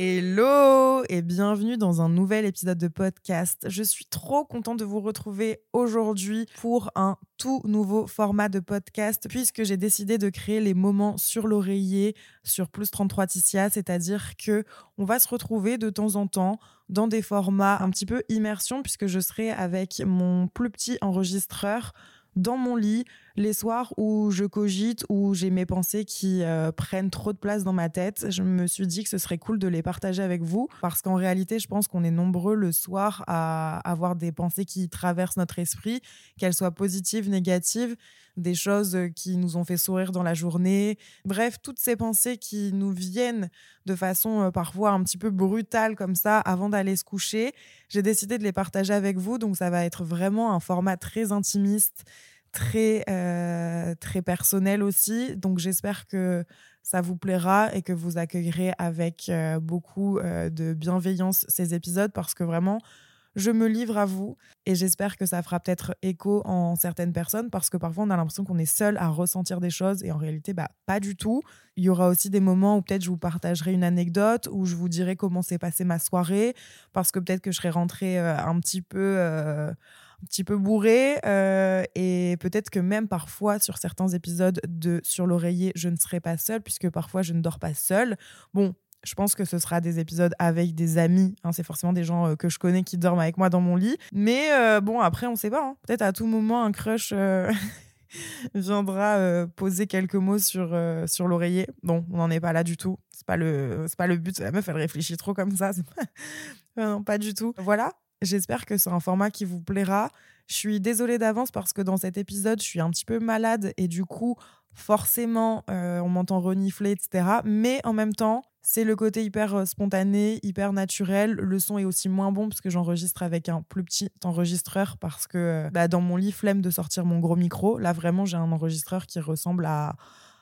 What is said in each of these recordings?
Hello et bienvenue dans un nouvel épisode de podcast. Je suis trop contente de vous retrouver aujourd'hui pour un tout nouveau format de podcast puisque j'ai décidé de créer les moments sur l'oreiller sur plus 33 Ticia, c'est-à-dire que on va se retrouver de temps en temps dans des formats un petit peu immersion puisque je serai avec mon plus petit enregistreur dans mon lit les soirs où je cogite, où j'ai mes pensées qui euh, prennent trop de place dans ma tête. Je me suis dit que ce serait cool de les partager avec vous parce qu'en réalité, je pense qu'on est nombreux le soir à avoir des pensées qui traversent notre esprit, qu'elles soient positives, négatives, des choses qui nous ont fait sourire dans la journée. Bref, toutes ces pensées qui nous viennent de façon euh, parfois un petit peu brutale comme ça avant d'aller se coucher. J'ai décidé de les partager avec vous, donc ça va être vraiment un format très intimiste très, euh, très personnel aussi. Donc j'espère que ça vous plaira et que vous accueillerez avec euh, beaucoup euh, de bienveillance ces épisodes parce que vraiment, je me livre à vous et j'espère que ça fera peut-être écho en certaines personnes parce que parfois on a l'impression qu'on est seul à ressentir des choses et en réalité, bah, pas du tout. Il y aura aussi des moments où peut-être je vous partagerai une anecdote, où je vous dirai comment s'est passée ma soirée parce que peut-être que je serai rentrée un petit peu un petit peu bourré euh, et peut-être que même parfois sur certains épisodes de Sur l'oreiller, je ne serai pas seule puisque parfois je ne dors pas seule. Bon, je pense que ce sera des épisodes avec des amis. Hein, c'est forcément des gens euh, que je connais qui dorment avec moi dans mon lit. Mais euh, bon, après, on sait pas. Hein. Peut-être à tout moment, un crush viendra poser quelques mots sur, sur l'oreiller. Bon, on n'en est pas là du tout. C'est pas pas le but. La meuf, elle réfléchit trop comme ça. non, pas du tout. Voilà. J'espère que c'est un format qui vous plaira. Je suis désolée d'avance parce que dans cet épisode, je suis un petit peu malade et du coup, forcément, euh, on m'entend renifler, etc. Mais en même temps, c'est le côté hyper euh, spontané, hyper naturel. Le son est aussi moins bon parce que j'enregistre avec un plus petit enregistreur parce que euh, bah, dans mon lit, flemme de sortir mon gros micro. Là, vraiment, j'ai un enregistreur qui ressemble à,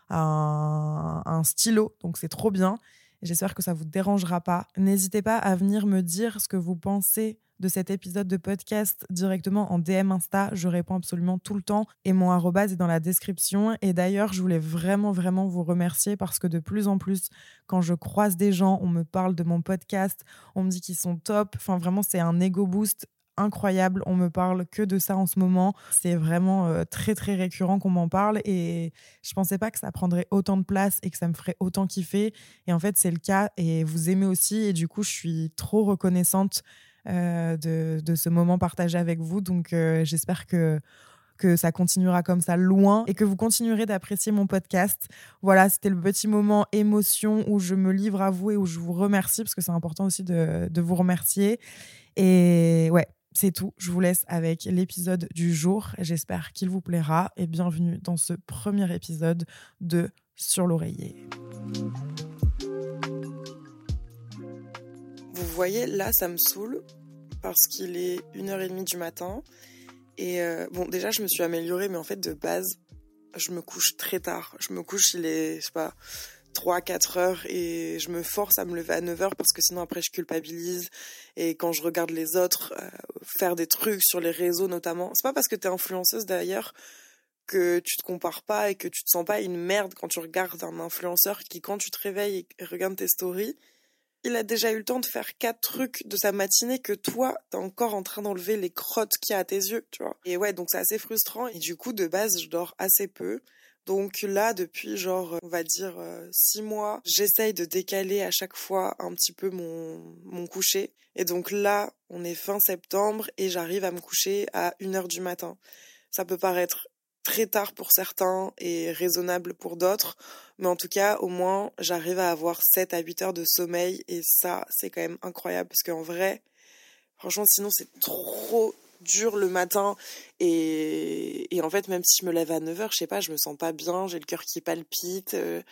un, stylo. Donc, c'est trop bien. J'espère que ça vous dérangera pas. N'hésitez pas à venir me dire ce que vous pensez de cet épisode de podcast directement en DM Insta. Je réponds absolument tout le temps et mon arrobase est dans la description. Et d'ailleurs, je voulais vraiment, vraiment vous remercier parce que de plus en plus, quand je croise des gens, on me parle de mon podcast, on me dit qu'ils sont top. Enfin, vraiment, c'est un ego boost incroyable. On me parle que de ça en ce moment. C'est vraiment euh, très très récurrent qu'on m'en parle et je pensais pas que ça prendrait autant de place et que ça me ferait autant kiffer. Et en fait, c'est le cas et vous aimez aussi et du coup, je suis trop reconnaissante euh, de, ce moment partagé avec vous. Donc, euh, j'espère que que ça continuera comme ça loin et que vous continuerez d'apprécier mon podcast. Voilà, c'était le petit moment émotion où je me livre à vous et où je vous remercie parce que c'est important aussi de, de, vous remercier. Et ouais, c'est tout. Je vous laisse avec l'épisode du jour. J'espère qu'il vous plaira et bienvenue dans ce premier épisode de Sur l'oreiller. Vous voyez, là, ça me saoule parce qu'il est 1h30 du matin. Et euh, bon, déjà, je me suis améliorée, mais en fait, de base, je me couche très tard. Je me couche, il est, je sais pas, 3, 4 heures et je me force à me lever à 9 heures parce que sinon après je culpabilise. Et quand je regarde les autres euh, faire des trucs sur les réseaux notamment, c'est pas parce que t'es influenceuse d'ailleurs que tu te compares pas et que tu te sens pas une merde quand tu regardes un influenceur qui, quand tu te réveilles et regardes tes stories, il a déjà eu le temps de faire quatre trucs de sa matinée que toi, t'es encore en train d'enlever les crottes qu'il y a à tes yeux, tu vois. Et ouais, donc c'est assez frustrant. Et du coup, de base, je dors assez peu. Donc là, depuis genre, on va dire euh, six mois, j'essaye de décaler à chaque fois un petit peu mon, mon coucher. Et donc là, on est fin septembre et j'arrive à me coucher à 1h du matin. Ça peut paraître très tard pour certains et raisonnable pour d'autres. Mais en tout cas, au moins, j'arrive à avoir 7 à 8 heures de sommeil et ça, c'est quand même incroyable parce qu'en vrai, franchement, sinon, c'est trop, dur le matin et, et en fait même si je me lève à 9h, je sais pas, je me sens pas bien, j'ai le cœur qui palpite. euh,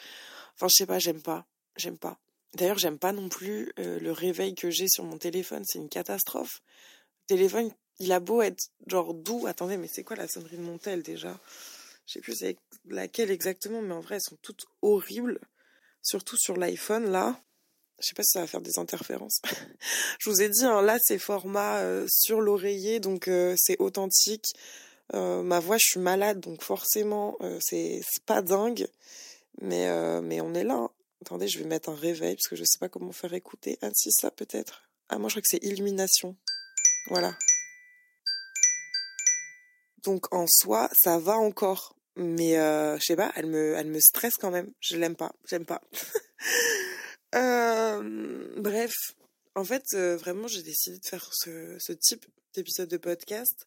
Enfin, je sais pas, j'aime pas. J'aime pas. D'ailleurs, j'aime pas non plus euh, le réveil que j'ai sur mon téléphone, c'est une catastrophe. Le téléphone, il a beau être genre doux. Attendez, mais c'est quoi la sonnerie de mon tel déjà? Je sais plus laquelle exactement, mais en vrai, elles sont toutes horribles. Surtout sur l'iPhone, là. Je sais pas si ça va faire des interférences. je vous ai dit, hein, là, c'est format euh, sur l'oreiller, donc euh, c'est authentique. Euh, ma voix, je suis malade, donc forcément, c'est pas dingue. Mais, mais on est là. hein. Attendez, je vais mettre un réveil parce que je sais pas comment faire écouter. Ah, si, ça peut-être. Ah, moi, je crois que c'est illumination. Voilà. Donc, en soi, ça va encore. Mais, euh, je sais pas, elle me, elle me stresse quand même. Je l'aime pas. J'aime pas. Euh, bref. En fait, euh, vraiment, j'ai décidé de faire ce, type d'épisode de podcast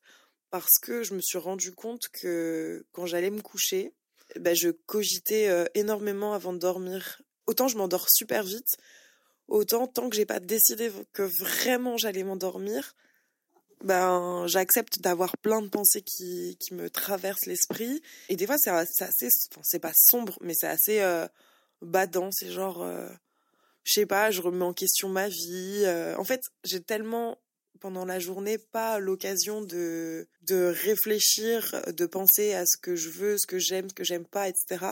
parce que je me suis rendu compte que quand j'allais me coucher, ben, je cogitais euh, énormément avant de dormir. Autant je m'endors super vite, autant tant que j'ai pas décidé que vraiment j'allais m'endormir, ben j'accepte d'avoir plein de pensées qui, qui me traversent l'esprit. Et des fois c'est assez, enfin c'est pas sombre, mais c'est assez euh, badant. C'est genre, euh, je sais pas, je remets en question ma vie. euh. en fait, j'ai tellement pendant la journée pas l'occasion de de réfléchir, de penser à ce que je veux, ce que j'aime, ce que j'aime pas, etc.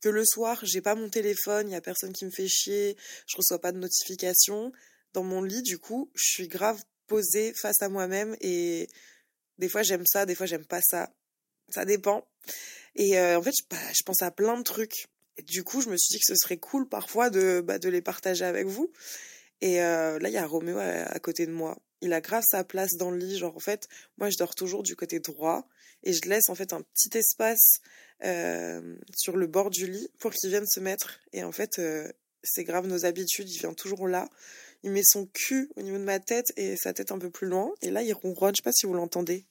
Que le soir, j'ai pas mon téléphone, il y a personne qui me fait chier, je reçois pas de notifications. Dans mon lit, du coup, je suis grave posée face à moi-même et des fois j'aime ça, des fois j'aime pas ça. Ça dépend. Et euh, en fait, je, bah, je pense à plein de trucs. Et du coup, je me suis dit que ce serait cool parfois de, bah, les partager avec vous. Et euh, là, il y a Roméo à, à côté de moi. Il a grave sa place dans le lit. Genre, en fait, moi, je dors toujours du côté droit. Et je laisse, en fait, un petit espace euh, sur le bord du lit pour qu'il vienne se mettre. Et en fait, euh, c'est grave nos habitudes. Il vient toujours là. Il met son cul au niveau de ma tête et sa tête un peu plus loin. Et là, il ronronne. Je sais pas si vous l'entendez.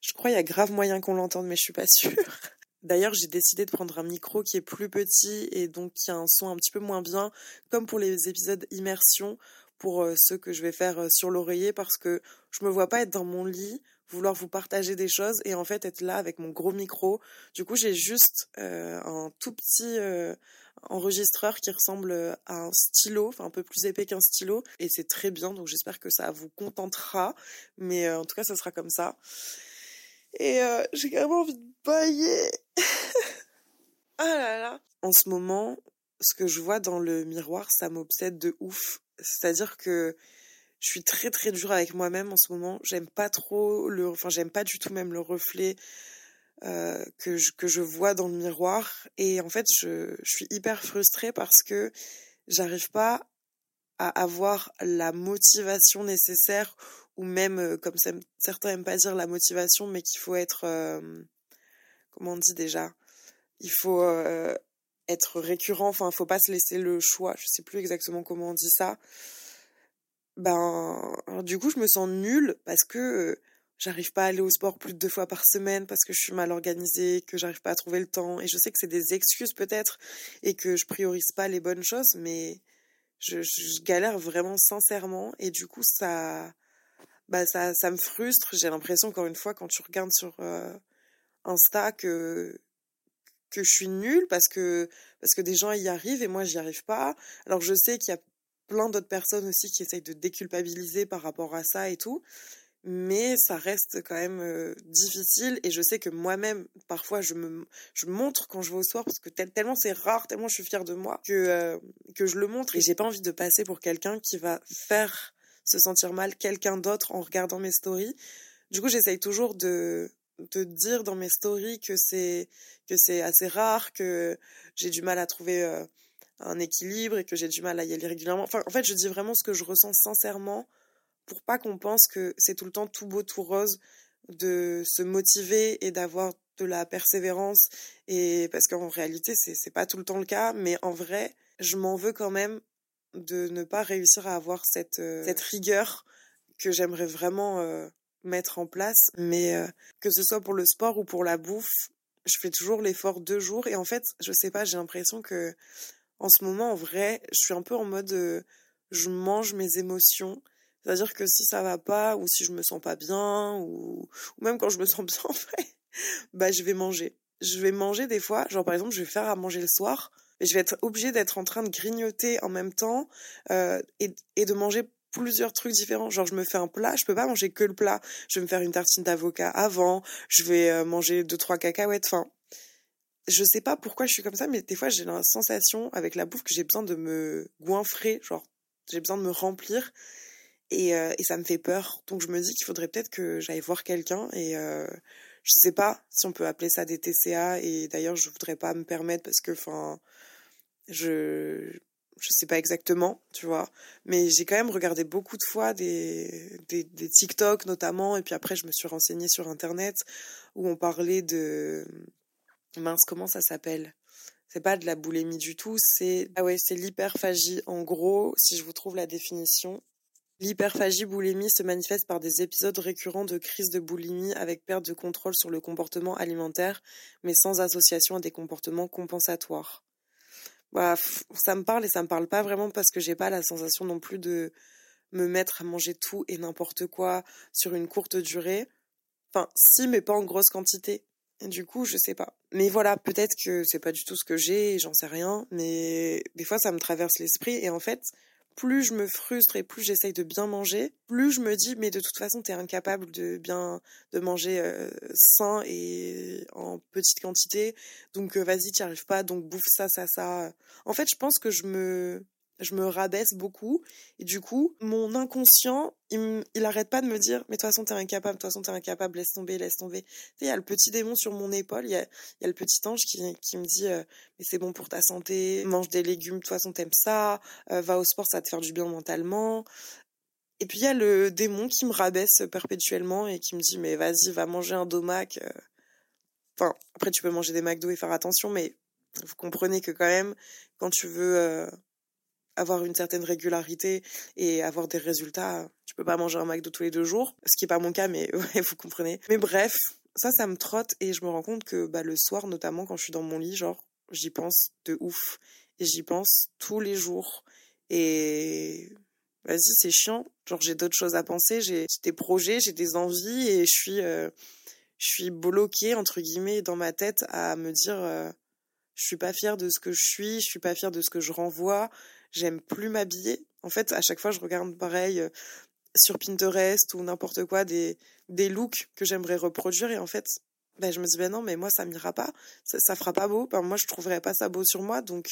Je crois qu'il y a grave moyen qu'on l'entende, mais je suis pas sûre. D'ailleurs, j'ai décidé de prendre un micro qui est plus petit et donc qui a un son un petit peu moins bien, comme pour les épisodes immersion, pour euh, ceux que je vais faire euh, sur l'oreiller, parce que je me vois pas être dans mon lit, vouloir vous partager des choses et en fait être là avec mon gros micro. Du coup, j'ai juste euh, un tout petit euh, enregistreur qui ressemble à un stylo, enfin un peu plus épais qu'un stylo, et c'est très bien. Donc j'espère que ça vous contentera, mais euh, en tout cas, ça sera comme ça. Et euh, j'ai même envie de bailler. ah là là. En ce moment, ce que je vois dans le miroir, ça m'obsède de ouf. C'est-à-dire que je suis très très dure avec moi-même en ce moment. J'aime pas trop le, enfin j'aime pas du tout même le reflet euh, que je, que je vois dans le miroir. Et en fait, je, je suis hyper frustrée parce que j'arrive pas à avoir la motivation nécessaire ou même, euh, comme certains aiment pas dire la motivation, mais qu'il faut être, euh, comment on dit déjà, il faut être récurrent, enfin, faut pas se laisser le choix, je sais plus exactement comment on dit ça. Ben, du coup, je me sens nulle parce que euh, j'arrive pas à aller au sport plus de deux fois par semaine parce que je suis mal organisée, que j'arrive pas à trouver le temps, et je sais que c'est des excuses peut-être, et que je priorise pas les bonnes choses, mais je, je galère vraiment sincèrement, et du coup, ça bah ça, ça me frustre. J'ai l'impression, encore une fois, quand tu regardes sur euh, Insta, que, que je suis nulle parce que, parce que des gens y arrivent et moi, j'y arrive pas. Alors, je sais qu'il y a plein d'autres personnes aussi qui essayent de déculpabiliser par rapport à ça et tout. Mais ça reste quand même euh, difficile et je sais que moi-même, parfois, je me je montre quand je vais au sport parce que tel, tellement c'est rare, tellement je suis fière de moi que, euh, que je le montre et j'ai pas envie de passer pour quelqu'un qui va faire se sentir mal quelqu'un d'autre en regardant mes stories. Du coup, j'essaye toujours de, de dire dans mes stories que c'est que c'est assez rare, que j'ai du mal à trouver euh, un équilibre et que j'ai du mal à y aller régulièrement. Enfin, en fait, je dis vraiment ce que je ressens sincèrement pour pas qu'on pense que c'est tout le temps tout beau, tout rose, de se motiver et d'avoir de la persévérance. Et parce qu'en réalité, c'est c'est pas tout le temps le cas, mais en vrai, je m'en veux quand même de ne pas réussir à avoir cette, euh, cette rigueur que j'aimerais vraiment euh, mettre en place. Mais euh, que ce soit pour le sport ou pour la bouffe, je fais toujours l'effort deux jours. Et en fait, je sais pas, j'ai l'impression que en ce moment, en vrai, je suis un peu en mode je mange mes émotions. C'est-à-dire que si ça va pas, ou si je me sens pas bien, ou, même quand je me sens bien, en fait, bah, je vais manger. Je vais manger des fois, genre par exemple, je vais faire à manger le soir, et je vais être obligée d'être en train de grignoter en même temps, euh, et, et de manger plusieurs trucs différents. Genre, je me fais un plat, je peux pas manger que le plat. Je vais me faire une tartine d'avocat avant, je vais euh, manger deux, trois cacahuètes. Enfin, je sais pas pourquoi je suis comme ça, mais des fois, j'ai la sensation avec la bouffe que j'ai besoin de me goinfrer. Genre, j'ai besoin de me remplir. Et, euh, et ça me fait peur. Donc, je me dis qu'il faudrait peut-être que j'aille voir quelqu'un. Et euh, je sais pas si on peut appeler ça des TCA. Et d'ailleurs, je voudrais pas me permettre parce que, enfin, je je sais pas exactement, tu vois, mais j'ai quand même regardé beaucoup de fois des, des, des, TikTok notamment, et puis après je me suis renseignée sur Internet où on parlait de... Mince, comment ça s'appelle? C'est pas de la boulimie du tout, c'est... Ah ouais, c'est l'hyperphagie. En gros, si je vous trouve la définition, L'hyperphagie boulimie se manifeste par des épisodes récurrents de crise de boulimie avec perte de contrôle sur le comportement alimentaire, mais sans association à des comportements compensatoires bah, ça me parle et ça me parle pas vraiment parce que j'ai pas la sensation non plus de me mettre à manger tout et n'importe quoi sur une courte durée. Enfin, si, mais pas en grosse quantité. Du coup, je sais pas. Mais voilà, peut-être que c'est pas du tout ce que j'ai, j'en sais rien, mais des fois ça me traverse l'esprit et en fait, plus je me frustre et plus j'essaye de bien manger, plus je me dis mais de toute façon t'es incapable de bien de manger euh, sain et en petite quantité, donc euh, vas-y t'y arrives pas, donc bouffe ça ça ça. En fait je pense que je me je me rabaisse beaucoup. Et du coup, mon inconscient, il, il arrête pas de me dire, mais de toute façon, t'es incapable, de toute façon, t'es incapable, laisse tomber, laisse tomber. Il y a le petit démon sur mon épaule, il y a, y a, le petit ange qui, qui me dit, euh, mais c'est bon pour ta santé, mange des légumes, de toute façon, t'aimes ça, euh, va au sport, ça va te faire du bien mentalement. Et puis, il y a le démon qui me rabaisse perpétuellement et qui me dit, mais vas-y, va manger un domac. Euh. Enfin, après, tu peux manger des McDo et faire attention, mais vous comprenez que quand même, quand tu veux avoir une certaine régularité et avoir des résultats. Tu peux pas manger un McDo tous les deux jours, ce qui est pas mon cas, mais vous comprenez. Mais bref, ça, ça me trotte et je me rends compte que bah, le soir, notamment quand je suis dans mon lit, genre, j'y pense de ouf. Et j'y pense tous les jours. Et vas-y, c'est chiant. Genre, j'ai d'autres choses à penser, j'ai des projets, j'ai des envies et je suis, euh, je suis bloquée, entre guillemets, dans ma tête à me dire, euh, je suis pas fière de ce que je suis, je suis pas fière de ce que je renvoie, j'aime plus m'habiller. En fait, à chaque fois, je regarde pareil euh, sur Pinterest ou n'importe quoi des, des looks que j'aimerais reproduire et en fait, ben, je me dis, ben non, mais moi, ça m'ira pas, ça, fera pas beau, ben, moi, je trouverais pas ça beau sur moi, donc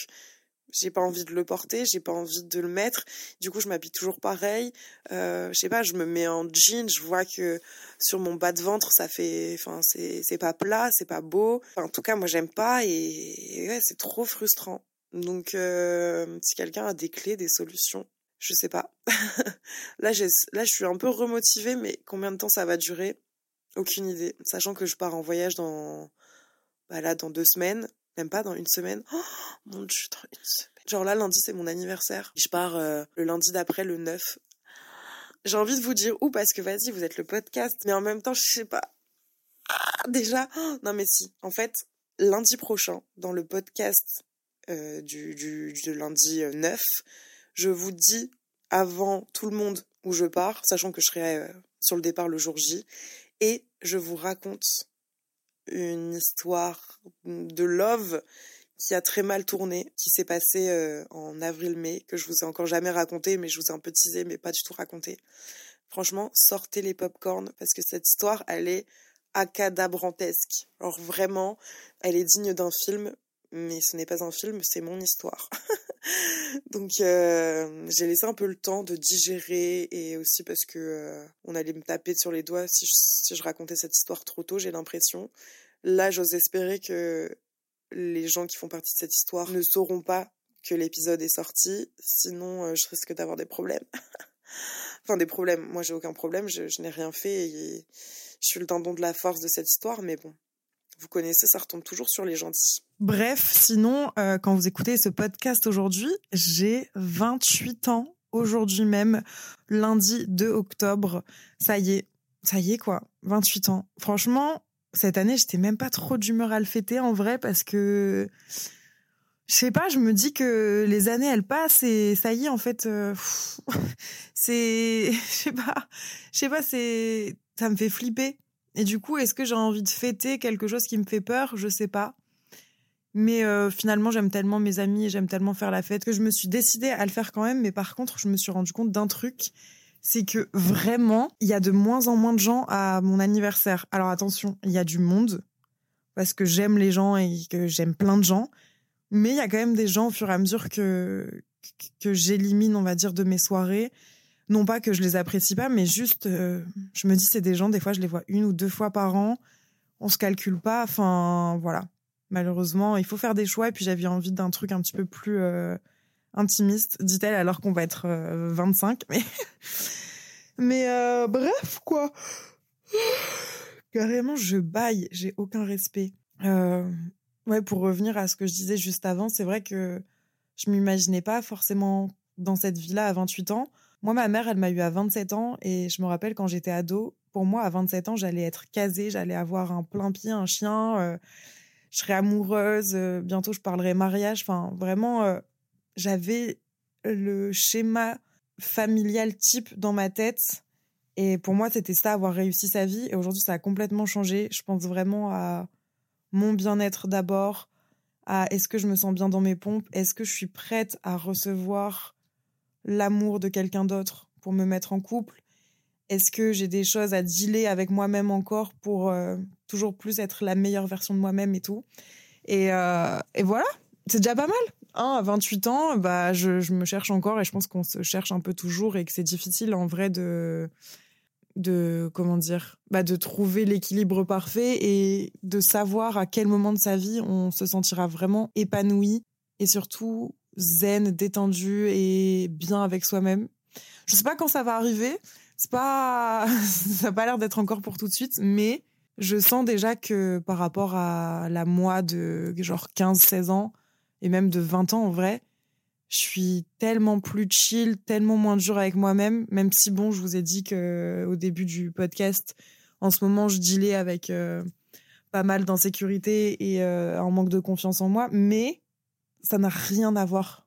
j'ai pas envie de le porter, j'ai pas envie de le mettre. Du coup, je m'habille toujours pareil. Euh, je sais pas, je me mets en jean, je vois que sur mon bas de ventre, ça fait, enfin, c'est, pas plat, c'est pas beau. en tout cas, moi, j'aime pas et, ouais, c'est trop frustrant. Donc, euh, si quelqu'un a des clés, des solutions, je sais pas. là, là, je suis un peu remotivée, mais combien de temps ça va durer? Aucune idée. Sachant que je pars en voyage dans, bah là, dans deux semaines, même pas dans une semaine. Oh, mon dieu, dans une semaine. Genre là, lundi, c'est mon anniversaire. Je pars euh, le lundi d'après, le 9. J'ai envie de vous dire où, parce que vas-y, vous êtes le podcast, mais en même temps, je sais pas. Ah, déjà, non mais si. En fait, lundi prochain, dans le podcast euh, du, lundi 9, euh, je vous dis avant tout le monde où je pars, sachant que je serai euh, sur le départ le jour J, et je vous raconte une histoire de love qui a très mal tourné, qui s'est passé en avril-mai, que je vous ai encore jamais raconté, mais je vous ai un peu teasé, mais pas du tout raconté. Franchement, sortez les popcorn parce que cette histoire, elle est acadabrantesque. Alors vraiment, elle est digne d'un film mais ce n'est pas un film, c'est mon histoire. Donc euh, j'ai laissé un peu le temps de digérer et aussi parce que euh, on allait me taper sur les doigts si je, racontais cette histoire trop tôt, j'ai l'impression. Là, j'ose espérer que les gens qui font partie de cette histoire ne sauront pas que l'épisode est sorti, sinon euh, je risque d'avoir des problèmes. enfin des problèmes, moi j'ai aucun problème, je, n'ai rien fait et je suis le tendon de la force de cette histoire, mais bon, vous connaissez, ça retombe toujours sur les gentils. Bref, sinon, euh, quand vous écoutez ce podcast aujourd'hui, j'ai 28 ans aujourd'hui même, lundi 2 octobre. Ça y est, ça y est quoi, 28 ans. Franchement, cette année, j'étais même pas trop d'humeur à le fêter en vrai parce que je sais pas, je me dis que les années elles passent et ça y est en fait euh, c'est je sais pas, je sais pas, c'est ça me fait flipper. Et du coup, est-ce que j'ai envie de fêter quelque chose qui me fait peur? Je sais pas. Mais euh, finalement, j'aime tellement mes amis et j'aime tellement faire la fête que je me suis décidée à le faire quand même. Mais par contre, je me suis rendu compte d'un truc, c'est que vraiment, il y a de moins en moins de gens à mon anniversaire. Alors attention, il y a du monde parce que j'aime les gens et que j'aime plein de gens. Mais il y a quand même des gens au fur et à mesure que, que j'élimine, on va dire, de mes soirées. Non pas que je les apprécie pas, mais juste, euh, je me dis, c'est des gens, des fois, je les vois une ou deux fois par an. On se calcule pas. Enfin, voilà. Malheureusement, il faut faire des choix. Et puis, j'avais envie d'un truc un petit peu plus euh, intimiste, dit-elle, alors qu'on va être 25. Euh, mais, mais bref, quoi. Carrément, je baille. J'ai aucun respect. Ouais, pour revenir à ce que je disais juste avant, c'est vrai que je m'imaginais pas forcément dans cette vie-là à 28 ans. Moi, ma mère, elle m'a eu à 27 ans et je me rappelle quand j'étais ado, pour moi, à 27 ans, j'allais être casée, j'allais avoir un plein pied, un chien, euh, je serais amoureuse, euh, bientôt je parlerai mariage. Enfin, vraiment, euh, j'avais le schéma familial type dans ma tête. Et pour moi, c'était ça, avoir réussi sa vie. Et aujourd'hui, ça a complètement changé. Je pense vraiment à mon bien-être d'abord, à est-ce que je me sens bien dans mes pompes, est-ce que je suis prête à recevoir l'amour de quelqu'un d'autre pour me mettre en couple, est-ce que j'ai des choses à dealer avec moi-même encore pour euh, toujours plus être la meilleure version de moi-même et tout? Et, euh, voilà, c'est déjà pas mal. Hein, à 28 ans, bah, je, je, me cherche encore et je pense qu'on se cherche un peu toujours et que c'est difficile en vrai de de comment dire bah de trouver l'équilibre parfait et de savoir à quel moment de sa vie on se sentira vraiment épanoui et surtout zen, détendu et bien avec soi-même. Je sais pas quand ça va arriver, c'est pas ça a pas l'air d'être encore pour tout de suite mais je sens déjà que par rapport à la moi de genre 15 16 ans et même de 20 ans en vrai, je suis tellement plus chill, tellement moins dur avec moi-même, même si bon, je vous ai dit que au début du podcast, en ce moment, je dealais avec euh, pas mal d'insécurité et euh, un manque de confiance en moi, mais ça n'a rien à voir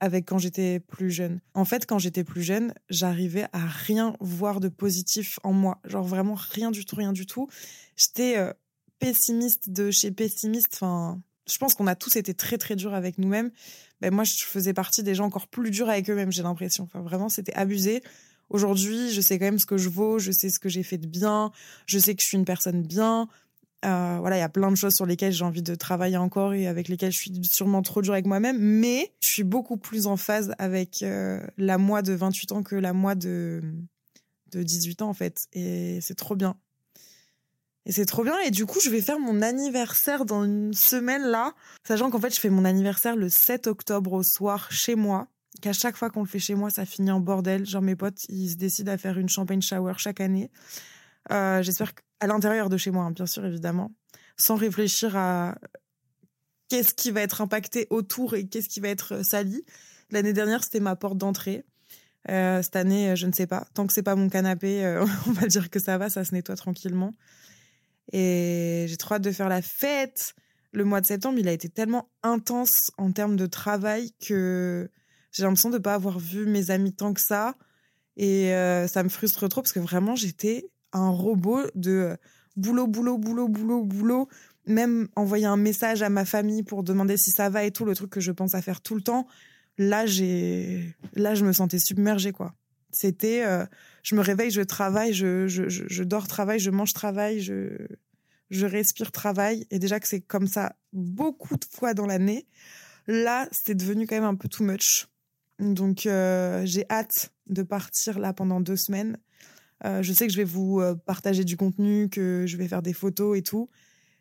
avec quand j'étais plus jeune. En fait, quand j'étais plus jeune, j'arrivais à rien voir de positif en moi, genre vraiment rien du tout, rien du tout. J'étais euh, pessimiste de chez pessimiste, enfin je pense qu'on a tous été très très durs avec nous-mêmes. Ben moi, je faisais partie des gens encore plus durs avec eux-mêmes, j'ai l'impression. Enfin, vraiment, c'était abusé. Aujourd'hui, je sais quand même ce que je vaux, je sais ce que j'ai fait de bien, je sais que je suis une personne bien. Euh, voilà, il y a plein de choses sur lesquelles j'ai envie de travailler encore et avec lesquelles je suis sûrement trop dur avec moi-même, mais je suis beaucoup plus en phase avec euh, la moi de 28 ans que la moi de, de 18 ans en fait. Et c'est trop bien. Et c'est trop bien. Et du coup, je vais faire mon anniversaire dans une semaine là. Sachant qu'en fait, je fais mon anniversaire le 7 octobre au soir chez moi. Qu'à chaque fois qu'on le fait chez moi, ça finit en bordel. Genre, mes potes, ils se décident à faire une champagne shower chaque année. Euh, J'espère qu'à l'intérieur de chez moi, hein, bien sûr, évidemment. Sans réfléchir à qu'est-ce qui va être impacté autour et qu'est-ce qui va être sali. L'année dernière, c'était ma porte d'entrée. Euh, cette année, je ne sais pas. Tant que c'est pas mon canapé, euh, on va dire que ça va, ça se nettoie tranquillement. Et j'ai trop hâte de faire la fête. Le mois de septembre, il a été tellement intense en termes de travail que j'ai l'impression de ne pas avoir vu mes amis tant que ça. Et euh, ça me frustre trop parce que vraiment, j'étais un robot de boulot, boulot, boulot, boulot, boulot. Même envoyer un message à ma famille pour demander si ça va et tout, le truc que je pense à faire tout le temps. Là, j'ai, là, je me sentais submergée, quoi. C'était, euh, je me réveille, je travaille, je, je, je, dors, travail, je mange, travail, je, je respire, travail. Et déjà que c'est comme ça beaucoup de fois dans l'année, là, c'est devenu quand même un peu too much. Donc, euh, j'ai hâte de partir là pendant deux semaines. Euh, je sais que je vais vous partager du contenu, que je vais faire des photos et tout.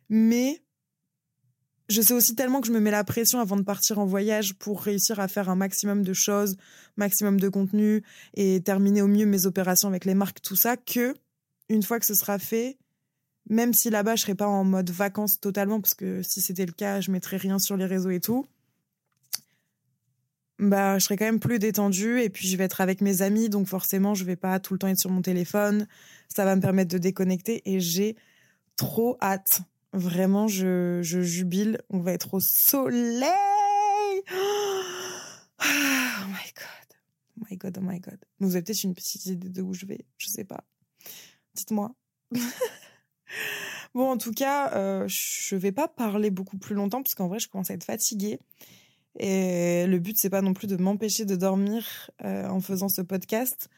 Mais je sais aussi tellement que je me mets la pression avant de partir en voyage pour réussir à faire un maximum de choses, maximum de contenu et terminer au mieux mes opérations avec les marques, tout ça, que une fois que ce sera fait, même si là-bas je serai pas en mode vacances totalement, parce que si c'était le cas, je mettrais rien sur les réseaux et tout, bah je serai quand même plus détendue et puis je vais être avec mes amis, donc forcément je vais pas tout le temps être sur mon téléphone, ça va me permettre de déconnecter et j'ai trop hâte Vraiment, je, je jubile. On va être au soleil. Oh my god. Oh my god, oh my god. Vous avez peut-être une petite idée de où je vais, je sais pas. Dites-moi. bon, en tout cas, euh, je vais pas parler beaucoup plus longtemps parce qu'en vrai, je commence à être fatiguée. Et le but, c'est pas non plus de m'empêcher de dormir euh, en faisant ce podcast.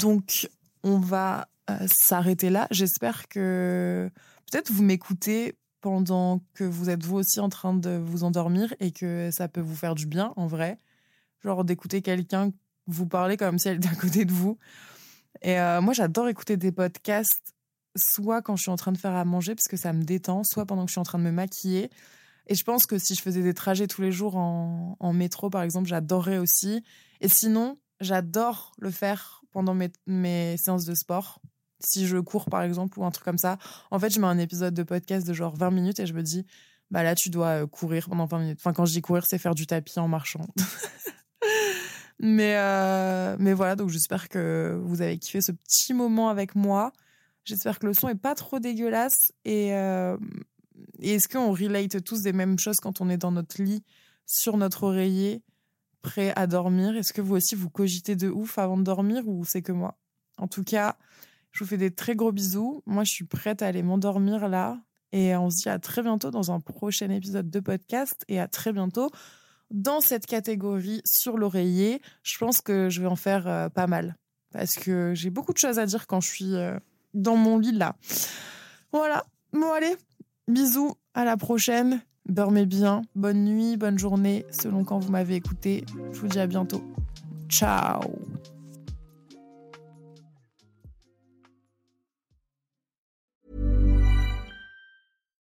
Donc, on va euh, s'arrêter là. J'espère que peut-être vous m'écoutez pendant que vous êtes vous aussi en train de vous endormir et que ça peut vous faire du bien en vrai. Genre d'écouter quelqu'un vous parler comme si elle était à côté de vous. Et euh, moi, j'adore écouter des podcasts, soit quand je suis en train de faire à manger parce que ça me détend, soit pendant que je suis en train de me maquiller. Et je pense que si je faisais des trajets tous les jours en, métro, par exemple, j'adorerais aussi. Et sinon, j'adore le faire pendant mes, mes séances de sport si je cours par exemple ou un truc comme ça, en fait, je mets un épisode de podcast de genre 20 minutes et je me dis, bah là, tu dois euh, courir pendant 20 minutes. Enfin, quand je dis courir, c'est faire du tapis en marchant. mais, euh, mais voilà, donc j'espère que vous avez kiffé ce petit moment avec moi. J'espère que le son est pas trop dégueulasse et, euh, et est-ce qu'on relate tous des mêmes choses quand on est dans notre lit, sur notre oreiller, prêt à dormir? Est-ce que vous aussi vous cogitez de ouf avant de dormir ou c'est que moi? En tout cas, je vous fais des très gros bisous. Moi, je suis prête à aller m'endormir là. Et on se dit à très bientôt dans un prochain épisode de podcast. Et à très bientôt dans cette catégorie sur l'oreiller. Je pense que je vais en faire euh, pas mal. Parce que j'ai beaucoup de choses à dire quand je suis euh, dans mon lit là. Voilà. Bon, allez. Bisous. À la prochaine. Dormez bien. Bonne nuit, bonne journée, selon quand vous m'avez écouté. Je vous dis à bientôt. Ciao.